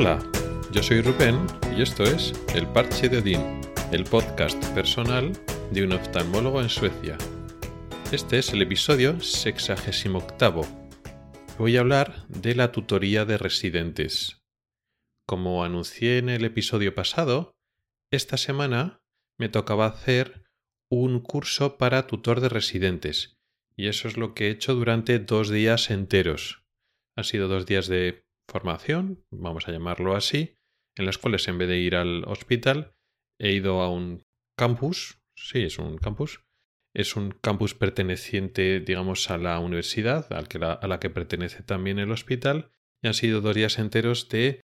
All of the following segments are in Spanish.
Hola, yo soy Rubén y esto es El Parche de Odín, el podcast personal de un oftalmólogo en Suecia. Este es el episodio 68. Voy a hablar de la tutoría de residentes. Como anuncié en el episodio pasado, esta semana me tocaba hacer un curso para tutor de residentes y eso es lo que he hecho durante dos días enteros. Han sido dos días de formación, vamos a llamarlo así, en las cuales en vez de ir al hospital he ido a un campus, sí, es un campus, es un campus perteneciente, digamos, a la universidad, al que a la que pertenece también el hospital, y han sido dos días enteros de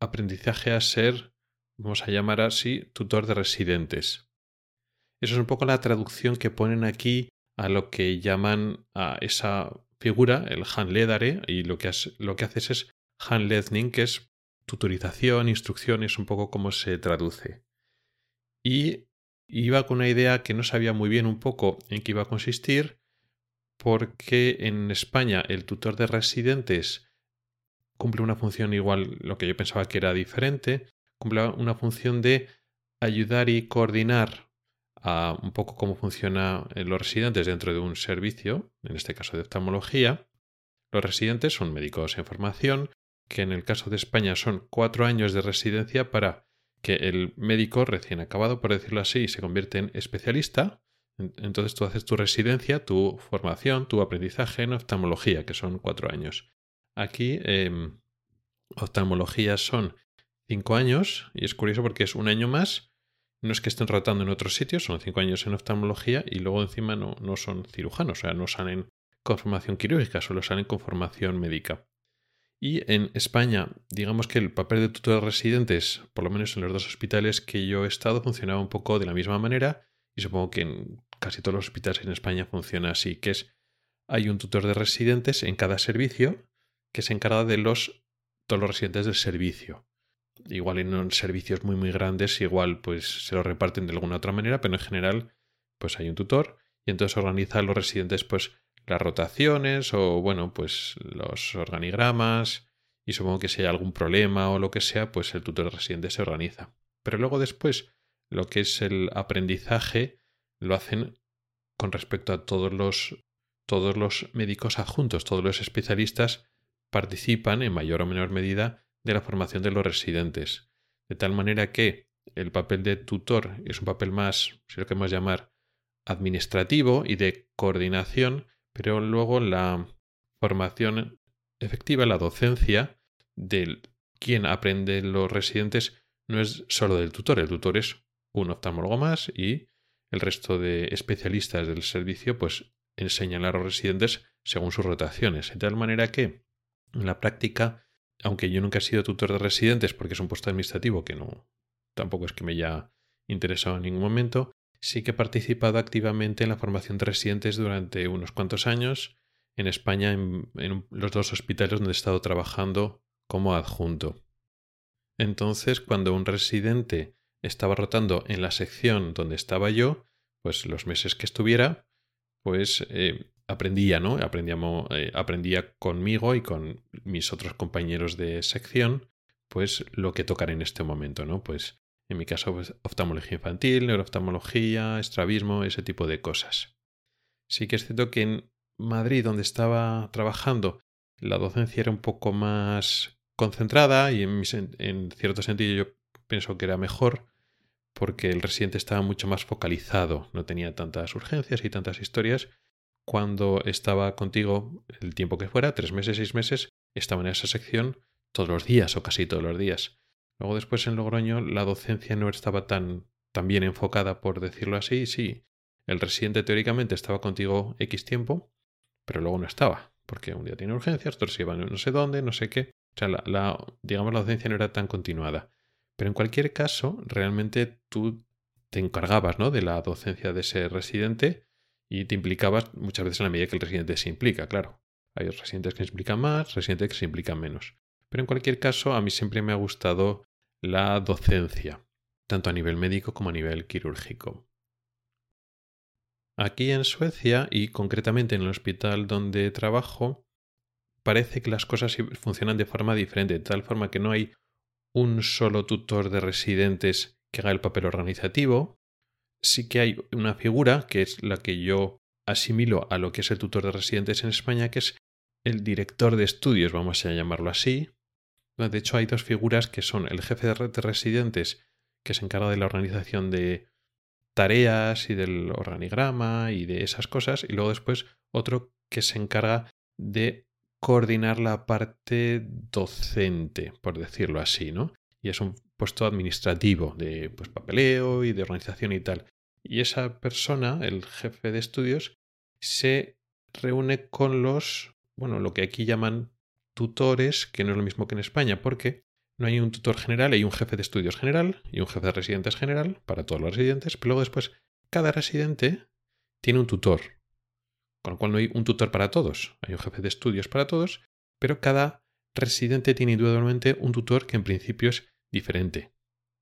aprendizaje a ser, vamos a llamar así, tutor de residentes. Eso es un poco la traducción que ponen aquí a lo que llaman a esa figura, el handledare, y lo que, lo que haces es handledning, que es tutorización, instrucción, es un poco como se traduce. Y iba con una idea que no sabía muy bien un poco en qué iba a consistir, porque en España el tutor de residentes cumple una función igual, lo que yo pensaba que era diferente, cumple una función de ayudar y coordinar un poco cómo funcionan los residentes dentro de un servicio, en este caso de oftalmología. Los residentes son médicos en formación, que en el caso de España son cuatro años de residencia para que el médico recién acabado, por decirlo así, se convierte en especialista. Entonces tú haces tu residencia, tu formación, tu aprendizaje en oftalmología, que son cuatro años. Aquí em, oftalmología son cinco años y es curioso porque es un año más no es que estén rotando en otros sitios, son cinco años en oftalmología y luego encima no, no son cirujanos, o sea, no salen con formación quirúrgica, solo salen con formación médica. Y en España, digamos que el papel de tutor de residentes, por lo menos en los dos hospitales que yo he estado, funcionaba un poco de la misma manera y supongo que en casi todos los hospitales en España funciona así, que es hay un tutor de residentes en cada servicio que se encarga de los todos los residentes del servicio. Igual en servicios muy muy grandes igual pues se lo reparten de alguna otra manera, pero en general pues hay un tutor y entonces organiza a los residentes pues las rotaciones o bueno pues los organigramas y supongo que si hay algún problema o lo que sea pues el tutor residente se organiza. Pero luego después lo que es el aprendizaje lo hacen con respecto a todos los todos los médicos adjuntos, todos los especialistas participan en mayor o menor medida de la formación de los residentes, de tal manera que el papel de tutor es un papel más, si lo queremos llamar, administrativo y de coordinación, pero luego la formación efectiva, la docencia de quien aprende los residentes no es solo del tutor, el tutor es un oftalmólogo más y el resto de especialistas del servicio pues enseñan a los residentes según sus rotaciones, de tal manera que en la práctica aunque yo nunca he sido tutor de residentes porque es un puesto administrativo que no tampoco es que me haya interesado en ningún momento, sí que he participado activamente en la formación de residentes durante unos cuantos años en España en, los dos hospitales donde he estado trabajando como adjunto. Entonces, cuando un residente estaba rotando en la sección donde estaba yo, pues los meses que estuviera, pues eh, aprendía, ¿no? Aprendíamos, eh, aprendía conmigo y con mis otros compañeros de sección, pues lo que tocar en este momento, ¿no? Pues en mi caso, pues, oftalmología infantil, neurooftalmología, estrabismo, ese tipo de cosas. Sí que es cierto que en Madrid, donde estaba trabajando, la docencia era un poco más concentrada y en, en cierto sentido yo pienso que era mejor porque el residente estaba mucho más focalizado, no tenía tantas urgencias y tantas historias cuando estaba contigo el tiempo que fuera, tres meses, seis meses, estaba en esa sección todos los días o casi todos los días. Luego después en Logroño la docencia no estaba tan, tan bien enfocada, por decirlo así. Sí, el residente teóricamente estaba contigo X tiempo, pero luego no estaba, porque un día tiene urgencias, otros iban no sé dónde, no sé qué. O sea, la, digamos, la docencia no era tan continuada. Pero en cualquier caso, realmente tú te encargabas ¿no? de la docencia de ese residente y te implicabas muchas veces en la medida que el residente se implica, claro. Hay residentes que se implican más, residentes que se implican menos. Pero en cualquier caso, a mí siempre me ha gustado la docencia, tanto a nivel médico como a nivel quirúrgico. Aquí en Suecia, y concretamente en el hospital donde trabajo, parece que las cosas funcionan de forma diferente, de tal forma que no hay un solo tutor de residentes que haga el papel organizativo. Sí que hay una figura que es la que yo asimilo a lo que es el tutor de residentes en España, que es el director de estudios, vamos a llamarlo así. De hecho, hay dos figuras que son el jefe de residentes, que se encarga de la organización de tareas y del organigrama y de esas cosas, y luego después otro que se encarga de coordinar la parte docente, por decirlo así, ¿no? Y es un puesto administrativo de pues, papeleo y de organización y tal. Y esa persona, el jefe de estudios, se reúne con los, bueno, lo que aquí llaman tutores, que no es lo mismo que en España, porque no hay un tutor general, hay un jefe de estudios general y un jefe de residentes general para todos los residentes, pero luego después cada residente tiene un tutor, con lo cual no hay un tutor para todos, hay un jefe de estudios para todos, pero cada residente tiene indudablemente un tutor que en principio es diferente,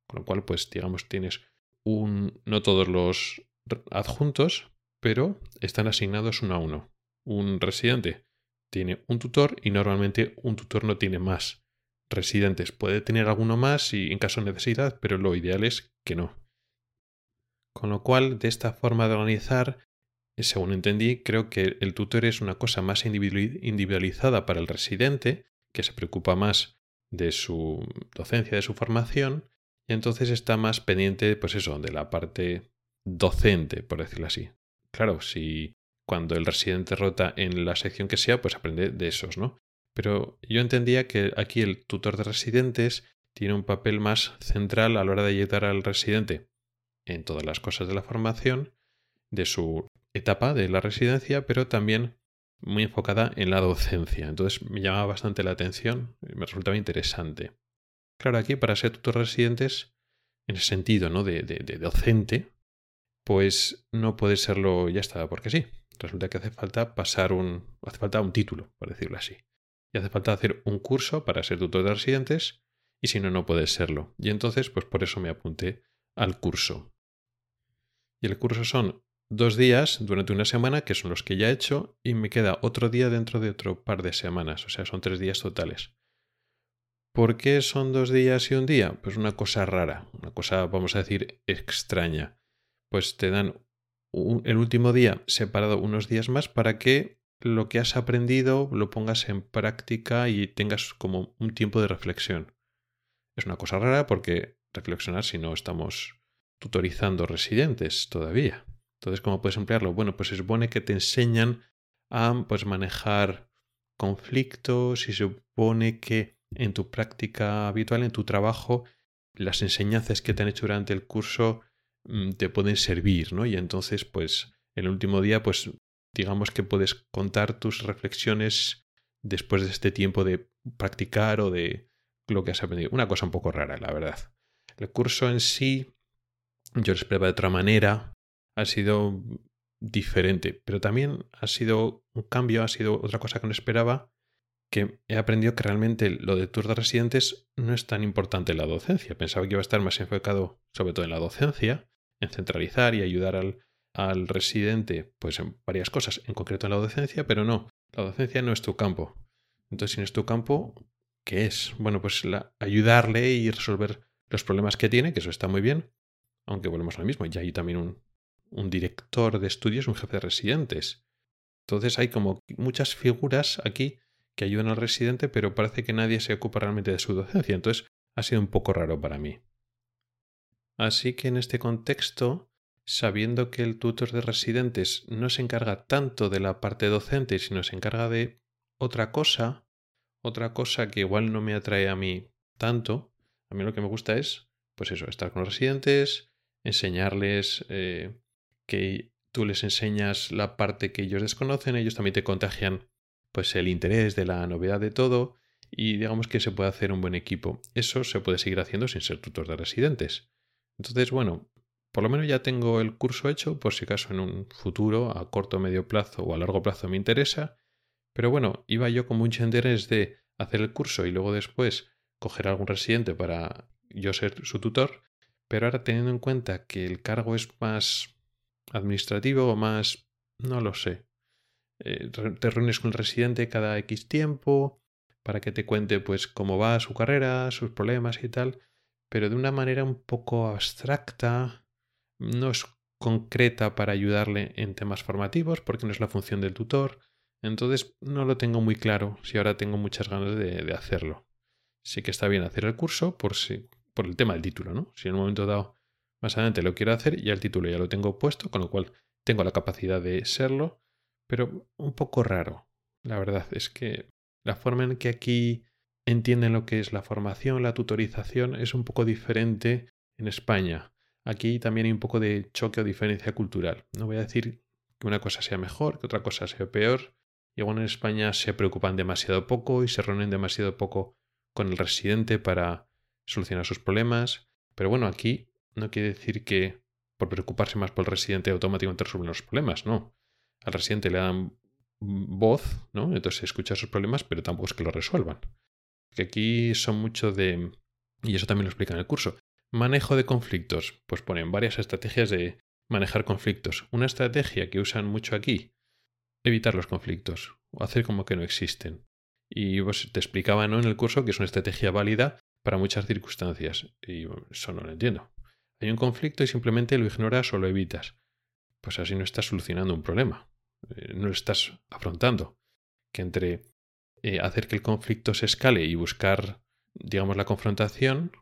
con lo cual pues digamos tienes un, no todos los adjuntos, pero están asignados uno a uno. Un residente tiene un tutor y normalmente un tutor no tiene más residentes. Puede tener alguno más y en caso de necesidad, pero lo ideal es que no. Con lo cual, de esta forma de organizar, según entendí, creo que el tutor es una cosa más individualizada para el residente, que se preocupa más de su docencia, de su formación, y entonces está más pendiente, pues eso, de la parte docente, por decirlo así. Claro, si cuando el residente rota en la sección que sea, pues aprende de esos, ¿no? Pero yo entendía que aquí el tutor de residentes tiene un papel más central a la hora de ayudar al residente en todas las cosas de la formación, de su etapa de la residencia, pero también muy enfocada en la docencia. Entonces me llamaba bastante la atención, me resultaba interesante. Claro, aquí para ser tutor de residentes, en ese sentido, ¿no? De docente, pues no puede serlo ya está, porque sí. Resulta que hace falta pasar un. hace falta un título, por decirlo así y hace falta hacer un curso para ser tutor de residentes y si no, no puedes serlo. Y entonces, pues por eso me apunté al curso. Y el curso son dos días durante una semana, que son los que ya he hecho, y me queda otro día dentro de otro par de semanas, o sea, son tres días totales. ¿Por qué son dos días y un día? Pues una cosa rara, una cosa, vamos a decir, extraña. Pues te dan el último día separado unos días más para que lo que has aprendido lo pongas en práctica y tengas como un tiempo de reflexión. Es una cosa rara porque reflexionar si no estamos tutorizando residentes todavía. Entonces, ¿cómo puedes emplearlo? Bueno, pues se supone que te enseñan a pues, manejar conflictos y se supone que en tu práctica habitual, en tu trabajo, las enseñanzas que te han hecho durante el curso te pueden servir, ¿no? Y entonces, pues, el último día, pues digamos que puedes contar tus reflexiones después de este tiempo de practicar o de lo que has aprendido. Una cosa un poco rara, la verdad. El curso en sí, yo lo esperaba de otra manera, ha sido diferente, pero también ha sido un cambio, ha sido otra cosa que no esperaba, que he aprendido que realmente lo de tour de residentes no es tan importante en la docencia. Pensaba que iba a estar más enfocado sobre todo en la docencia, en centralizar y ayudar al, al residente pues en varias cosas, en concreto en la docencia, pero no, la docencia no es tu campo. Entonces, si no es tu campo, ¿qué es? Bueno, pues ayudarle y resolver los problemas que tiene, que eso está muy bien, aunque volvemos a lo mismo, ya hay también un, un director de estudios, un jefe de residentes. Entonces hay como muchas figuras aquí que ayudan al residente, pero parece que nadie se ocupa realmente de su docencia. Entonces ha sido un poco raro para mí. Así que en este contexto sabiendo que el tutor de residentes no se encarga tanto de la parte docente, sino se encarga de otra cosa, otra cosa que igual no me atrae a mí tanto, a mí lo que me gusta es, pues eso, estar con los residentes, enseñarles eh, que tú les enseñas la parte que ellos desconocen, ellos también te contagian pues el interés de la novedad de todo y digamos que se puede hacer un buen equipo. Eso se puede seguir haciendo sin ser tutor de residentes. Entonces, bueno, por lo menos ya tengo el curso hecho, por si acaso en un futuro, a corto, medio plazo o a largo plazo me interesa. Pero bueno, iba yo con mucho interés de hacer el curso y luego después coger algún residente para yo ser su tutor. Pero ahora teniendo en cuenta que el cargo es más administrativo o más... no lo sé. Eh, te reúnes con el residente cada X tiempo, para que te cuente pues cómo va su carrera, sus problemas y tal, pero de una manera un poco abstracta, no es concreta para ayudarle en temas formativos porque no es la función del tutor, entonces no lo tengo muy claro si ahora tengo muchas ganas de, hacerlo. Sí que está bien hacer el curso por, si, por el tema del título, ¿no? Si en un momento dado más adelante lo quiero hacer, ya el título ya lo tengo puesto, con lo cual tengo la capacidad de serlo, pero un poco raro. La verdad es que la forma en que aquí entienden lo que es la formación, la tutorización, es un poco diferente en España. Aquí también hay un poco de choque o diferencia cultural. No voy a decir que una cosa sea mejor, que otra cosa sea peor. Igual en España se preocupan demasiado poco y se reúnen demasiado poco con el residente para solucionar sus problemas. Pero bueno, aquí no quiere decir que por preocuparse más por el residente automáticamente resuelven los problemas, no. Al residente le dan voz, ¿no? Entonces escucha sus problemas, pero tampoco es que lo resuelvan. Que aquí son mucho de, y eso también lo explica en el curso, manejo de conflictos. Pues ponen varias estrategias de manejar conflictos. Una estrategia que usan mucho aquí, evitar los conflictos, o hacer como que no existen. Y pues te explicaba ¿no? en el curso que es una estrategia válida para muchas circunstancias. Y eso no lo entiendo. Hay un conflicto y simplemente lo ignoras o lo evitas. Pues así no estás solucionando un problema. Eh, no lo estás afrontando. Que entre eh, hacer que el conflicto se escale y buscar, digamos, la confrontación,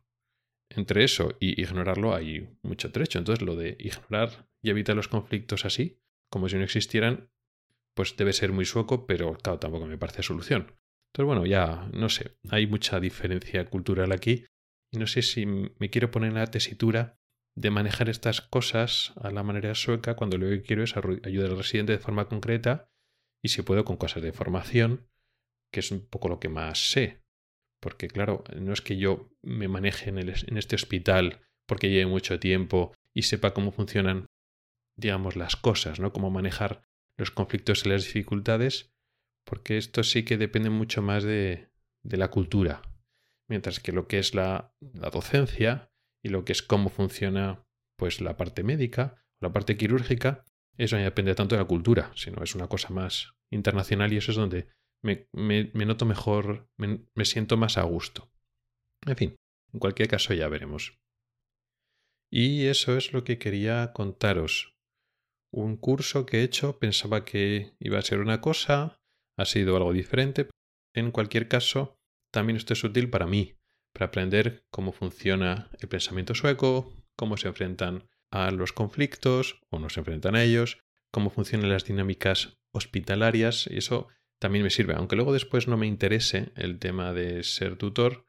entre eso y ignorarlo hay mucho trecho. Entonces, lo de ignorar y evitar los conflictos así, como si no existieran, pues debe ser muy sueco, pero claro, tampoco me parece solución. Entonces, bueno, ya no sé, hay mucha diferencia cultural aquí y no sé si me quiero poner en la tesitura de manejar estas cosas a la manera sueca cuando lo que quiero es ayudar al residente de forma concreta y si puedo con cosas de formación, que es un poco lo que más sé. Porque claro, no es que yo me maneje en, este hospital porque lleve mucho tiempo y sepa cómo funcionan, digamos, las cosas, ¿no? Cómo manejar los conflictos y las dificultades, porque esto sí que depende mucho más de, la cultura. Mientras que lo que es la, la docencia, y lo que es cómo funciona pues la parte médica, la parte quirúrgica, eso no depende tanto de la cultura, sino es una cosa más internacional y eso es donde me, noto mejor, me, me siento más a gusto. En fin, en cualquier caso ya veremos. Y eso es lo que quería contaros. Un curso que he hecho pensaba que iba a ser una cosa, ha sido algo diferente. En cualquier caso, también esto es útil para mí, para aprender cómo funciona el pensamiento sueco, cómo se enfrentan a los conflictos o no se enfrentan a ellos, cómo funcionan las dinámicas hospitalarias y eso también me sirve, aunque luego después no me interese el tema de ser tutor,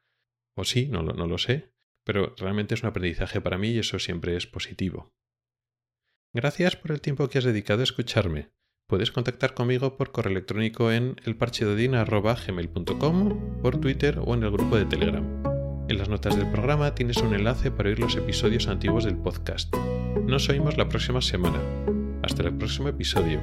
o sí, no, lo sé, pero realmente es un aprendizaje para mí y eso siempre es positivo. Gracias por el tiempo que has dedicado a escucharme. Puedes contactar conmigo por correo electrónico en elparchedodin.gmail.com, por Twitter o en el grupo de Telegram. En las notas del programa tienes un enlace para oír los episodios antiguos del podcast. Nos oímos la próxima semana. Hasta el próximo episodio.